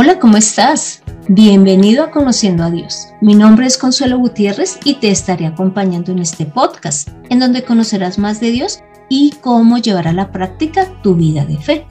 Hola, ¿cómo estás? Bienvenido a Conociendo a Dios. Mi nombre es Consuelo Gutiérrez y te estaré acompañando en este podcast, en donde conocerás más de Dios y cómo llevar a la práctica tu vida de fe.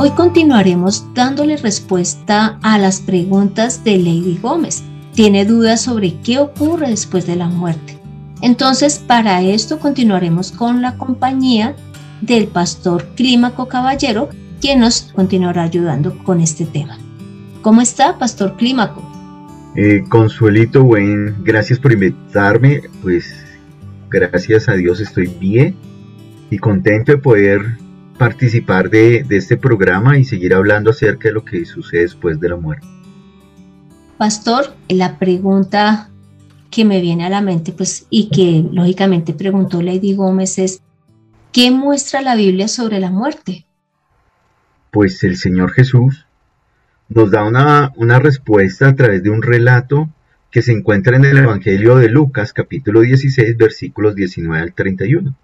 Hoy continuaremos dándole respuesta a las preguntas de Lady Gómez. Tiene dudas sobre qué ocurre después de la muerte. Entonces, para esto continuaremos con la compañía del pastor Clímaco Caballero, quien nos continuará ayudando con este tema. ¿Cómo está, pastor Clímaco? Eh, Consuelito, buen, gracias por invitarme. Pues gracias a Dios estoy bien y contento de poder participar de, de este programa y seguir hablando acerca de lo que sucede después de la muerte. Pastor, la pregunta que me viene a la mente, pues, y que lógicamente preguntó Lady Gómez es, ¿Qué muestra la Biblia sobre la muerte? Pues el Señor Jesús nos da una, una respuesta a través de un relato que se encuentra en el Evangelio de Lucas, capítulo 16, versículos 19 al 31.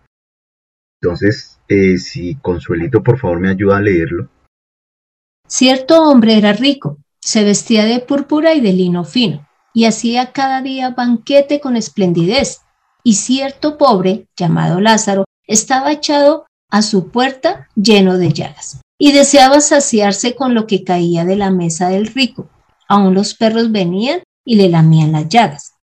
Entonces, eh, si Consuelito por favor me ayuda a leerlo. Cierto hombre era rico, se vestía de púrpura y de lino fino, y hacía cada día banquete con esplendidez. Y cierto pobre, llamado Lázaro, estaba echado a su puerta lleno de llagas y deseaba saciarse con lo que caía de la mesa del rico. Aún los perros venían y le lamían las llagas.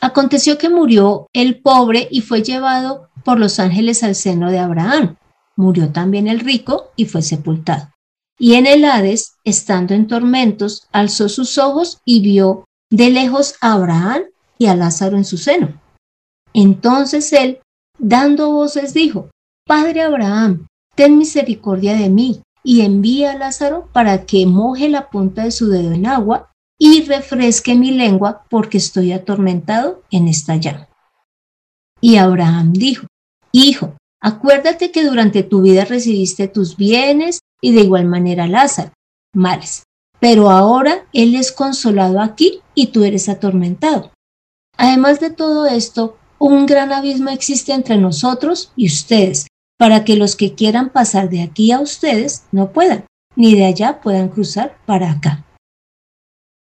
Aconteció que murió el pobre y fue llevado por los ángeles al seno de Abraham. Murió también el rico y fue sepultado. Y en el Hades, estando en tormentos, alzó sus ojos y vio de lejos a Abraham y a Lázaro en su seno. Entonces él, dando voces, dijo, Padre Abraham, ten misericordia de mí, y envía a Lázaro para que moje la punta de su dedo en agua y refresque mi lengua, porque estoy atormentado en esta llama. Y Abraham dijo, Hijo, acuérdate que durante tu vida recibiste tus bienes y de igual manera Lázaro, males, pero ahora él es consolado aquí y tú eres atormentado. Además de todo esto, un gran abismo existe entre nosotros y ustedes, para que los que quieran pasar de aquí a ustedes no puedan, ni de allá puedan cruzar para acá.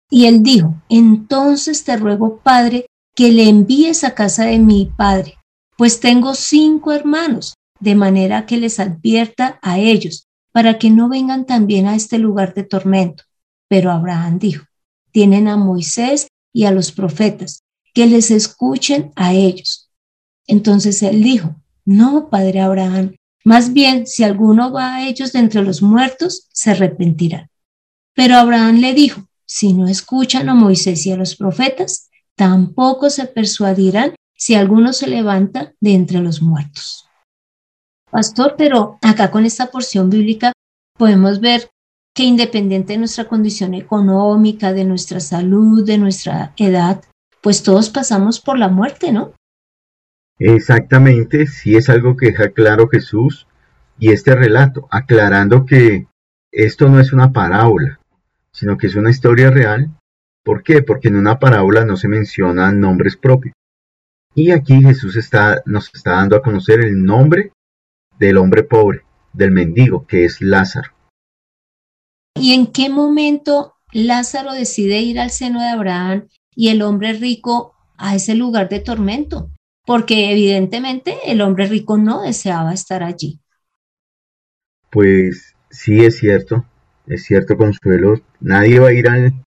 Y él dijo, entonces te ruego, Padre, que le envíes a casa de mi Padre, pues tengo cinco hermanos, de manera que les advierta a ellos, para que no vengan también a este lugar de tormento. Pero Abraham dijo, tienen a Moisés y a los profetas, que les escuchen a ellos. Entonces él dijo, no, padre Abraham, más bien si alguno va a ellos de entre los muertos, se arrepentirá. Pero Abraham le dijo, si no escuchan a Moisés y a los profetas, tampoco se persuadirán si alguno se levanta de entre los muertos. Pastor, pero acá con esta porción bíblica podemos ver que independiente de nuestra condición económica, de nuestra salud, de nuestra edad, pues todos pasamos por la muerte, ¿no? Exactamente, sí es algo que deja claro Jesús y este relato, aclarando que esto no es una parábola, sino que es una historia real. ¿Por qué? Porque en una parábola no se mencionan nombres propios. Y aquí Jesús nos está dando a conocer el nombre del hombre pobre, del mendigo, que es Lázaro. ¿Y en qué momento Lázaro decide ir al seno de Abraham y el hombre rico a ese lugar de tormento, porque evidentemente el hombre rico no deseaba estar allí. Pues sí es cierto, es cierto Consuelo, nadie va a ir al,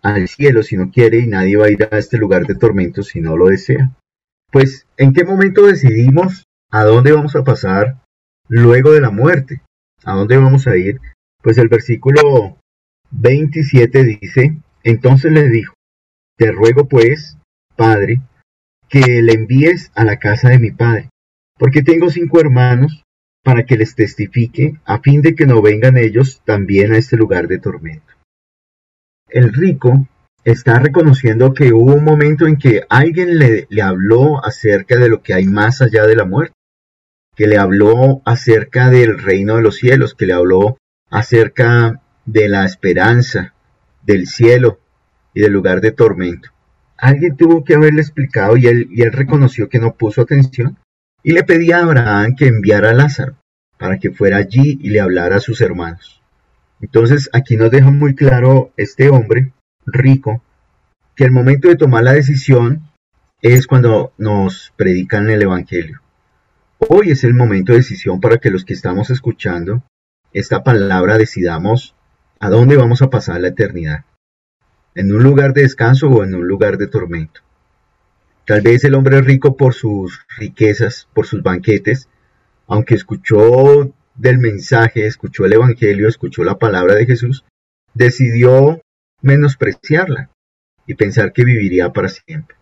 al cielo si no quiere y nadie va a ir a este lugar de tormento si no lo desea. Pues, ¿en qué momento decidimos a dónde vamos a pasar luego de la muerte? ¿A dónde vamos a ir? Pues el versículo 27 dice, entonces le dijo, te ruego pues, Padre, que le envíes a la casa de mi Padre, porque tengo cinco hermanos, para que les testifique, a fin de que no vengan ellos también a este lugar de tormento. El rico está reconociendo que hubo un momento en que alguien le, le habló acerca de lo que hay más allá de la muerte, que le habló acerca del reino de los cielos, que le habló acerca de la esperanza, del cielo, y del lugar de tormento. Alguien tuvo que haberle explicado y él, reconoció que no puso atención y le pedía a Abraham que enviara a Lázaro. para que fuera allí y le hablara a sus hermanos. Entonces aquí nos deja muy claro este hombre rico que el momento de tomar la decisión es cuando nos predican el Evangelio. Hoy es el momento de decisión para que los que estamos escuchando esta palabra decidamos a dónde vamos a pasar la eternidad. En un lugar de descanso o en un lugar de tormento. Tal vez el hombre rico por sus riquezas, por sus banquetes, aunque escuchó del mensaje, escuchó el Evangelio, escuchó la palabra de Jesús, decidió menospreciarla y pensar que viviría para siempre.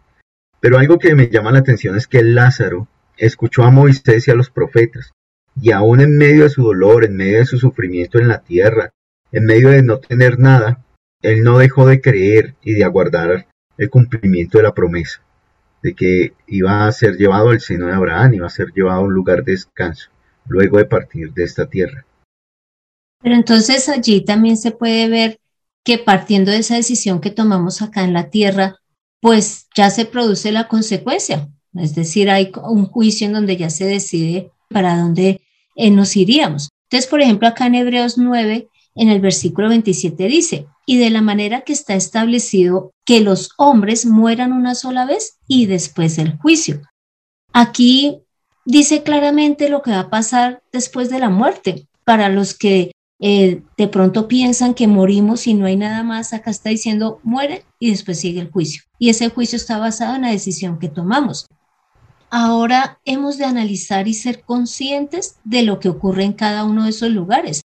Pero algo que me llama la atención es que Lázaro escuchó a Moisés y a los profetas, y aún en medio de su dolor, en medio de su sufrimiento en la tierra, en medio de no tener nada, él no dejó de creer y de aguardar el cumplimiento de la promesa, de que iba a ser llevado al seno de Abraham, iba a ser llevado a un lugar de descanso, luego de partir de esta tierra. Pero entonces allí también se puede ver que partiendo de esa decisión que tomamos acá en la tierra, pues ya se produce la consecuencia. Es decir, hay un juicio en donde ya se decide para dónde eh, nos iríamos. Entonces, por ejemplo, acá en Hebreos 9, en el versículo 27 dice, y de la manera que está establecido que los hombres mueran una sola vez y después el juicio. Aquí dice claramente lo que va a pasar después de la muerte. Para los que eh, de pronto piensan que morimos y no hay nada más, acá está diciendo muere y después sigue el juicio. Y ese juicio está basado en la decisión que tomamos. Ahora hemos de analizar y ser conscientes de lo que ocurre en cada uno de esos lugares.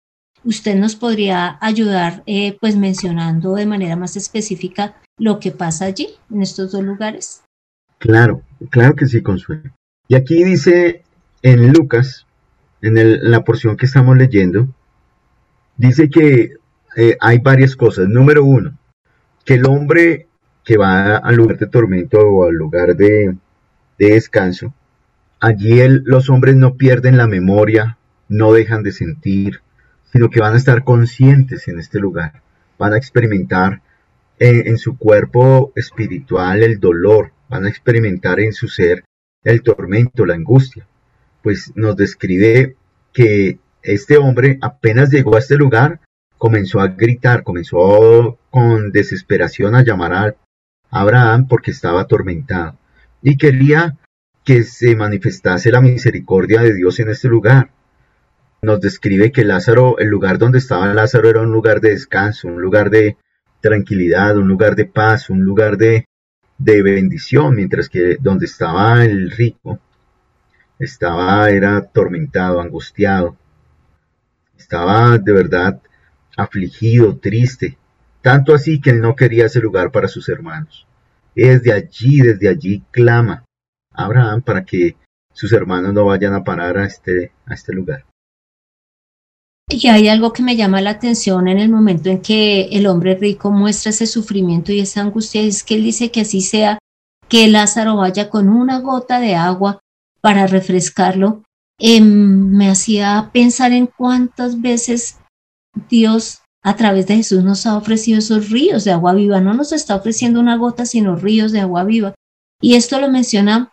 Usted nos podría ayudar eh, pues mencionando de manera más específica lo que pasa allí, en estos dos lugares. Claro, claro que sí, Consuelo. Y aquí dice en Lucas, en la porción que estamos leyendo, dice que eh, hay varias cosas. Número uno, que el hombre que va al lugar de tormento o al lugar de, descanso, allí los hombres no pierden la memoria, no dejan de sentir, sino que van a estar conscientes en este lugar, van a experimentar en, en su cuerpo espiritual el dolor, van a experimentar en su ser el tormento, la angustia. Pues nos describe que este hombre apenas llegó a este lugar, comenzó a gritar, comenzó con desesperación a llamar a Abraham porque estaba atormentado y quería que se manifestase la misericordia de Dios en este lugar. Nos describe que Lázaro, el lugar donde estaba Lázaro era un lugar de descanso, un lugar de tranquilidad, un lugar de paz, un lugar de, de bendición, mientras que donde estaba el rico, estaba, era atormentado, angustiado, estaba de verdad afligido, triste, tanto así que él no quería ese lugar para sus hermanos. Desde allí, desde allí clama a Abraham para que sus hermanos no vayan a parar a este, a este lugar. Y hay algo que me llama la atención en el momento en que el hombre rico muestra ese sufrimiento y esa angustia, es que él dice que así sea, que Lázaro vaya con una gota de agua para refrescarlo Em, me hacía pensar en cuántas veces Dios a través de Jesús nos ha ofrecido esos ríos de agua viva. No nos está ofreciendo una gota, sino ríos de agua viva. Y esto lo menciona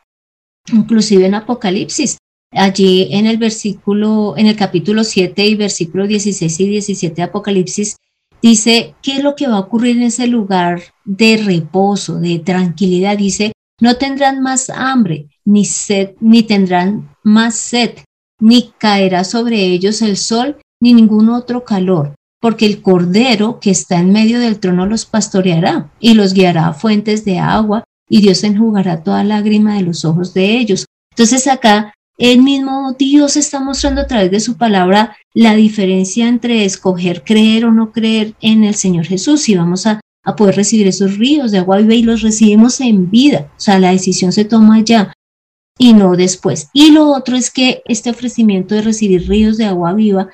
inclusive en Apocalipsis. Allí en el versículo, en el capítulo 7 y versículo 16 y 17 de Apocalipsis, dice qué es lo que va a ocurrir en ese lugar de reposo, de tranquilidad. Dice, no tendrán más hambre, ni sed, ni tendrán más sed, ni caerá sobre ellos el sol, ni ningún otro calor, porque el Cordero que está en medio del trono los pastoreará y los guiará a fuentes de agua, y Dios enjugará toda lágrima de los ojos de ellos. Entonces acá el mismo Dios está mostrando a través de su palabra la diferencia entre escoger creer o no creer en el Señor Jesús. Y vamos a a poder recibir esos ríos de agua viva y los recibimos en vida. O sea, la decisión se toma ya y no después. Y lo otro es que este ofrecimiento de recibir ríos de agua viva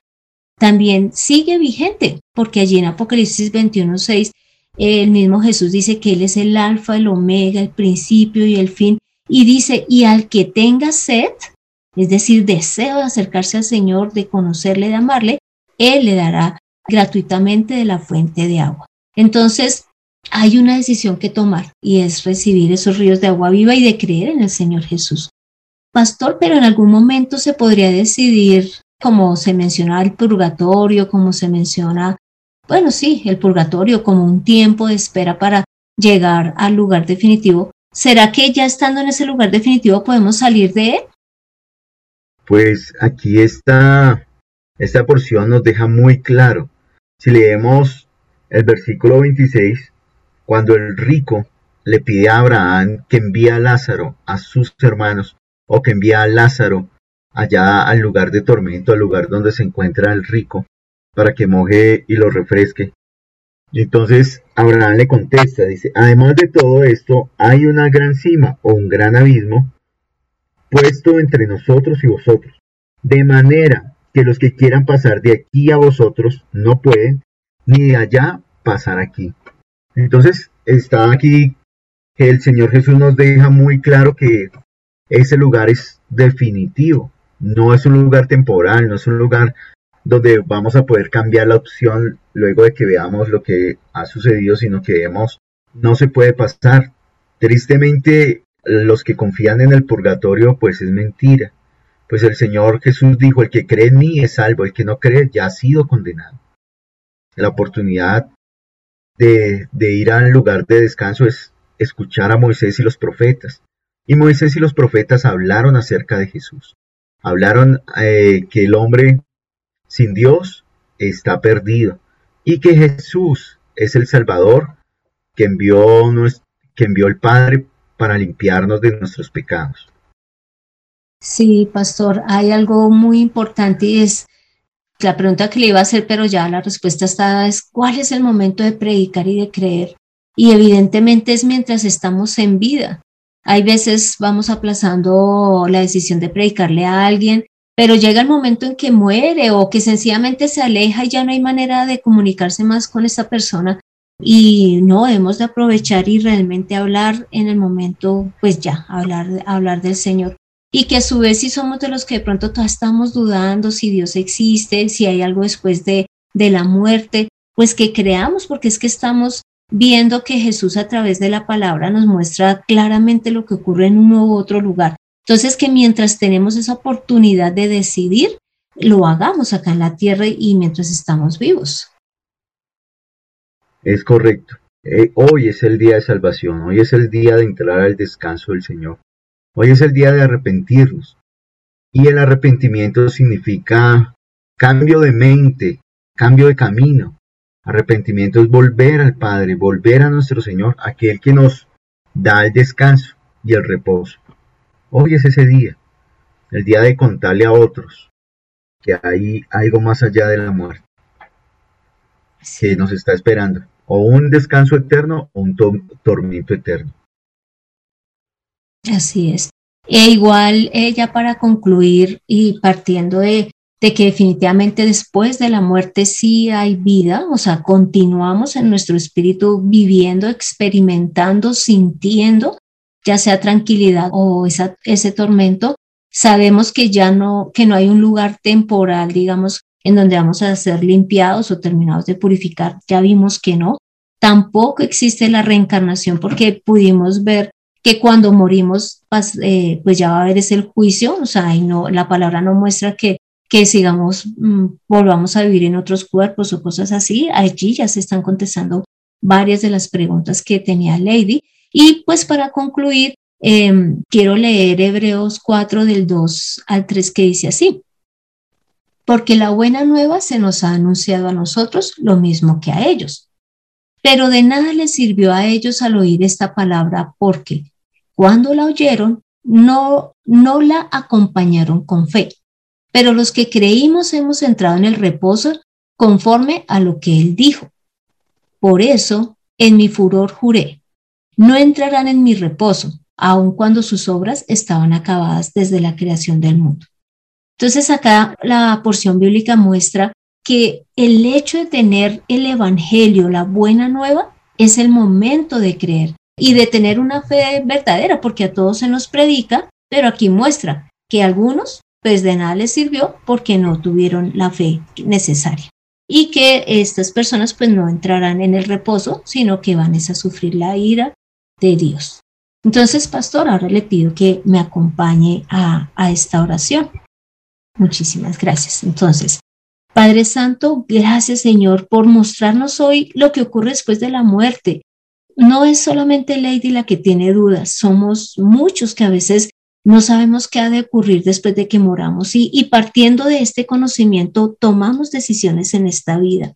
también sigue vigente, porque allí en Apocalipsis 21.6 el mismo Jesús dice que Él es el alfa, el omega, el principio y el fin. Y dice, y al que tenga sed, es decir, deseo de acercarse al Señor, de conocerle, de amarle, Él le dará gratuitamente de la fuente de agua. Entonces, hay una decisión que tomar y es recibir esos ríos de agua viva y de creer en el Señor Jesús. Pastor, pero en algún momento se podría decidir como se menciona el purgatorio, como se menciona, bueno, sí, el purgatorio como un tiempo de espera para llegar al lugar definitivo, ¿será que ya estando en ese lugar definitivo podemos salir de él? Pues aquí está, esta porción nos deja muy claro. Si leemos el versículo 26, cuando el rico le pide a Abraham que envíe a Lázaro a sus hermanos o que envíe a Lázaro allá al lugar de tormento, al lugar donde se encuentra el rico, para que moje y lo refresque. Y entonces Abraham le contesta, dice, además de todo esto, hay una gran cima o un gran abismo puesto entre nosotros y vosotros, de manera que los que quieran pasar de aquí a vosotros no pueden, ni de allá pasar aquí. Entonces está aquí que el Señor Jesús nos deja muy claro que ese lugar es definitivo, no es un lugar temporal, no es un lugar donde vamos a poder cambiar la opción luego de que veamos lo que ha sucedido, sino que vemos no se puede pasar. Tristemente, los que confían en el purgatorio, pues es mentira. Pues el Señor Jesús dijo, el que cree en mí es salvo, el que no cree ya ha sido condenado. La oportunidad de, de ir al lugar de descanso es escuchar a Moisés y los profetas. Y Moisés y los profetas hablaron acerca de Jesús. Hablaron eh, que el hombre sin Dios está perdido y que Jesús es el Salvador que envió, que envió el Padre para limpiarnos de nuestros pecados. Sí, pastor, hay algo muy importante y es la pregunta que le iba a hacer, pero ya la respuesta está, es cuál es el momento de predicar y de creer. Y evidentemente es mientras estamos en vida. Hay veces vamos aplazando la decisión de predicarle a alguien, pero llega el momento en que muere o que sencillamente se aleja y ya no hay manera de comunicarse más con esta persona. Y no, hemos de aprovechar y realmente hablar en el momento, pues ya, hablar, hablar del Señor. Y que a su vez si somos de los que de pronto todos estamos dudando si Dios existe, si hay algo después de, de la muerte, pues que creamos, porque es que estamos viendo que Jesús a través de la palabra nos muestra claramente lo que ocurre en uno u otro lugar. Entonces, que mientras tenemos esa oportunidad de decidir, lo hagamos acá en la tierra y mientras estamos vivos. Es correcto. Eh, hoy es el día de salvación, hoy es el día de entrar al descanso del Señor. Hoy es el día de arrepentirnos. Y el arrepentimiento significa cambio de mente, cambio de camino, Arrepentimiento es volver al Padre, volver a nuestro Señor, aquel que nos da el descanso y el reposo. Hoy es ese día, el día de contarle a otros que hay algo más allá de la muerte que nos está esperando, o un descanso eterno o un tormento eterno. Así es. E igual, ella para concluir y partiendo de de que definitivamente después de la muerte sí hay vida, o sea, continuamos en nuestro espíritu viviendo, experimentando, sintiendo, ya sea tranquilidad o esa, ese tormento, sabemos que ya no, que no hay un lugar temporal, digamos, en donde vamos a ser limpiados o terminados de purificar, ya vimos que no. Tampoco existe la reencarnación porque pudimos ver que cuando morimos, pues, eh, pues ya va a haber ese juicio, o sea, no, la palabra no muestra que que sigamos, mm, volvamos a vivir en otros cuerpos o cosas así. Allí ya se están contestando varias de las preguntas que tenía Lady. Y pues para concluir, em, quiero leer Hebreos 4 del 2 al 3 que dice así. Porque la buena nueva se nos ha anunciado a nosotros lo mismo que a ellos. Pero de nada les sirvió a ellos al oír esta palabra porque cuando la oyeron, no, no la acompañaron con fe pero los que creímos hemos entrado en el reposo conforme a lo que él dijo. Por eso, en mi furor juré, no entrarán en mi reposo, aun cuando sus obras estaban acabadas desde la creación del mundo. Entonces acá la porción bíblica muestra que el hecho de tener el Evangelio, la buena nueva, es el momento de creer y de tener una fe verdadera, porque a todos se nos predica, pero aquí muestra que algunos pues de nada les sirvió porque no tuvieron la fe necesaria. Y que estas personas pues no entrarán en el reposo, sino que van a sufrir la ira de Dios. Entonces, pastor, ahora le pido que me acompañe a, a esta oración. Muchísimas gracias. Entonces, Padre Santo, gracias Señor por mostrarnos hoy lo que ocurre después de la muerte. No es solamente Lady la que tiene dudas, somos muchos que a veces no sabemos qué ha de ocurrir después de que moramos y, y partiendo de este conocimiento tomamos decisiones en esta vida.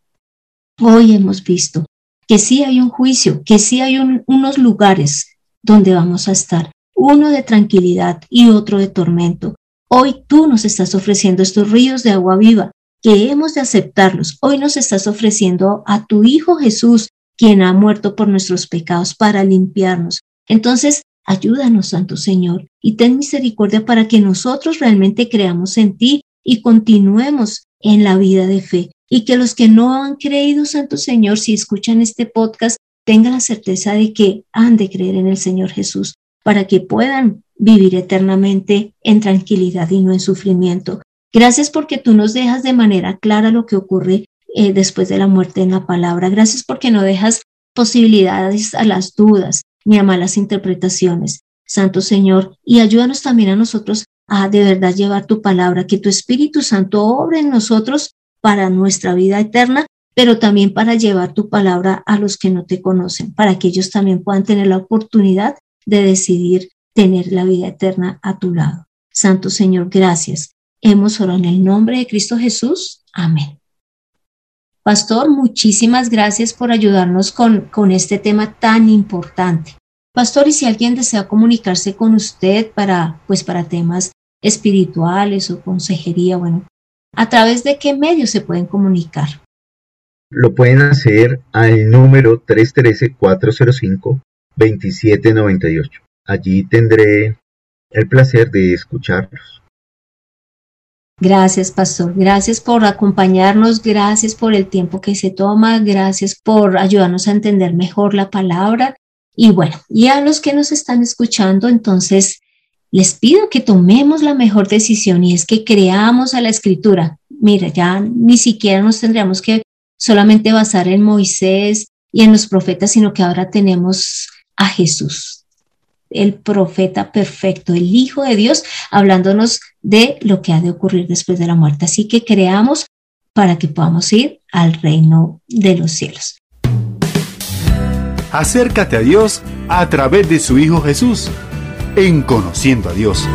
Hoy hemos visto que sí hay un juicio, que sí hay unos lugares donde vamos a estar, uno de tranquilidad y otro de tormento. Hoy tú nos estás ofreciendo estos ríos de agua viva, que hemos de aceptarlos. Hoy nos estás ofreciendo a tu Hijo Jesús, quien ha muerto por nuestros pecados para limpiarnos. Entonces, ayúdanos, Santo Señor, y ten misericordia para que nosotros realmente creamos en ti y continuemos en la vida de fe. Y que los que no han creído, Santo Señor, si escuchan este podcast, tengan la certeza de que han de creer en el Señor Jesús para que puedan vivir eternamente en tranquilidad y no en sufrimiento. Gracias porque tú nos dejas de manera clara lo que ocurre eh, después de la muerte en la palabra. Gracias porque no dejas posibilidades a las dudas ni a malas interpretaciones. Santo Señor, y ayúdanos también a nosotros a de verdad llevar tu palabra, que tu Espíritu Santo obre en nosotros para nuestra vida eterna, pero también para llevar tu palabra a los que no te conocen, para que ellos también puedan tener la oportunidad de decidir tener la vida eterna a tu lado. Santo Señor, gracias. Hemos orado en el nombre de Cristo Jesús. Amén. Pastor, muchísimas gracias por ayudarnos con, con este tema tan importante. Pastor, y si alguien desea comunicarse con usted para, pues, para temas espirituales o consejería, bueno, ¿a través de qué medios se pueden comunicar? Lo pueden hacer al número 313-405-2798. Allí tendré el placer de escucharlos. Gracias, pastor. Gracias por acompañarnos. Gracias por el tiempo que se toma. Gracias por ayudarnos a entender mejor la palabra. Y bueno, y a los que nos están escuchando, entonces les pido que tomemos la mejor decisión y es que creamos a la escritura. Mira, ya ni siquiera nos tendríamos que solamente basar en Moisés y en los profetas, sino que ahora tenemos a Jesús el profeta perfecto, el Hijo de Dios, hablándonos de lo que ha de ocurrir después de la muerte. Así que creamos para que podamos ir al reino de los cielos. Acércate a Dios a través de su Hijo Jesús, en conociendo a Dios.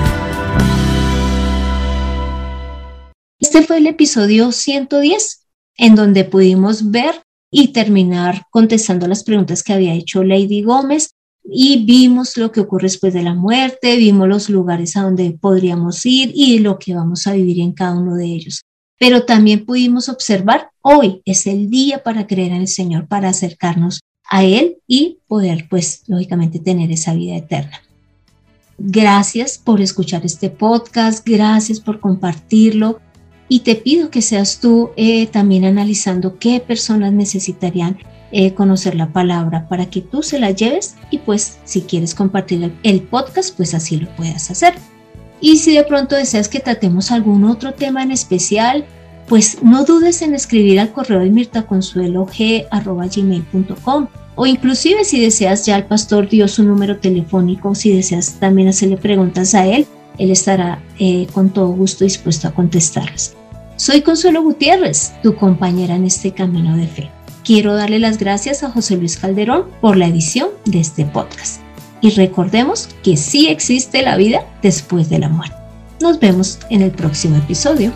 Este fue el episodio 110, en donde pudimos ver y terminar contestando las preguntas que había hecho Lady Gómez y vimos lo que ocurre después de la muerte, vimos los lugares a donde podríamos ir y lo que vamos a vivir en cada uno de ellos. Pero también pudimos observar, hoy es el día para creer en el Señor, para acercarnos a Él y poder, pues, lógicamente tener esa vida eterna. Gracias por escuchar este podcast, gracias por compartirlo y te pido que seas tú eh, también analizando qué personas necesitarían eh, conocer la palabra para que tú se la lleves y pues si quieres compartir el, podcast pues así lo puedas hacer. Y si de pronto deseas que tratemos algún otro tema en especial, pues no dudes en escribir al correo de mirtaconsuelog.gmail.com o inclusive si deseas ya al pastor dio su número telefónico, si deseas también hacerle preguntas a él, él estará eh, con todo gusto dispuesto a contestarlas. Soy Consuelo Gutiérrez, tu compañera en este camino de fe. Quiero darle las gracias a José Luis Calderón por la edición de este podcast. Y recordemos que sí existe la vida después de la muerte. Nos vemos en el próximo episodio.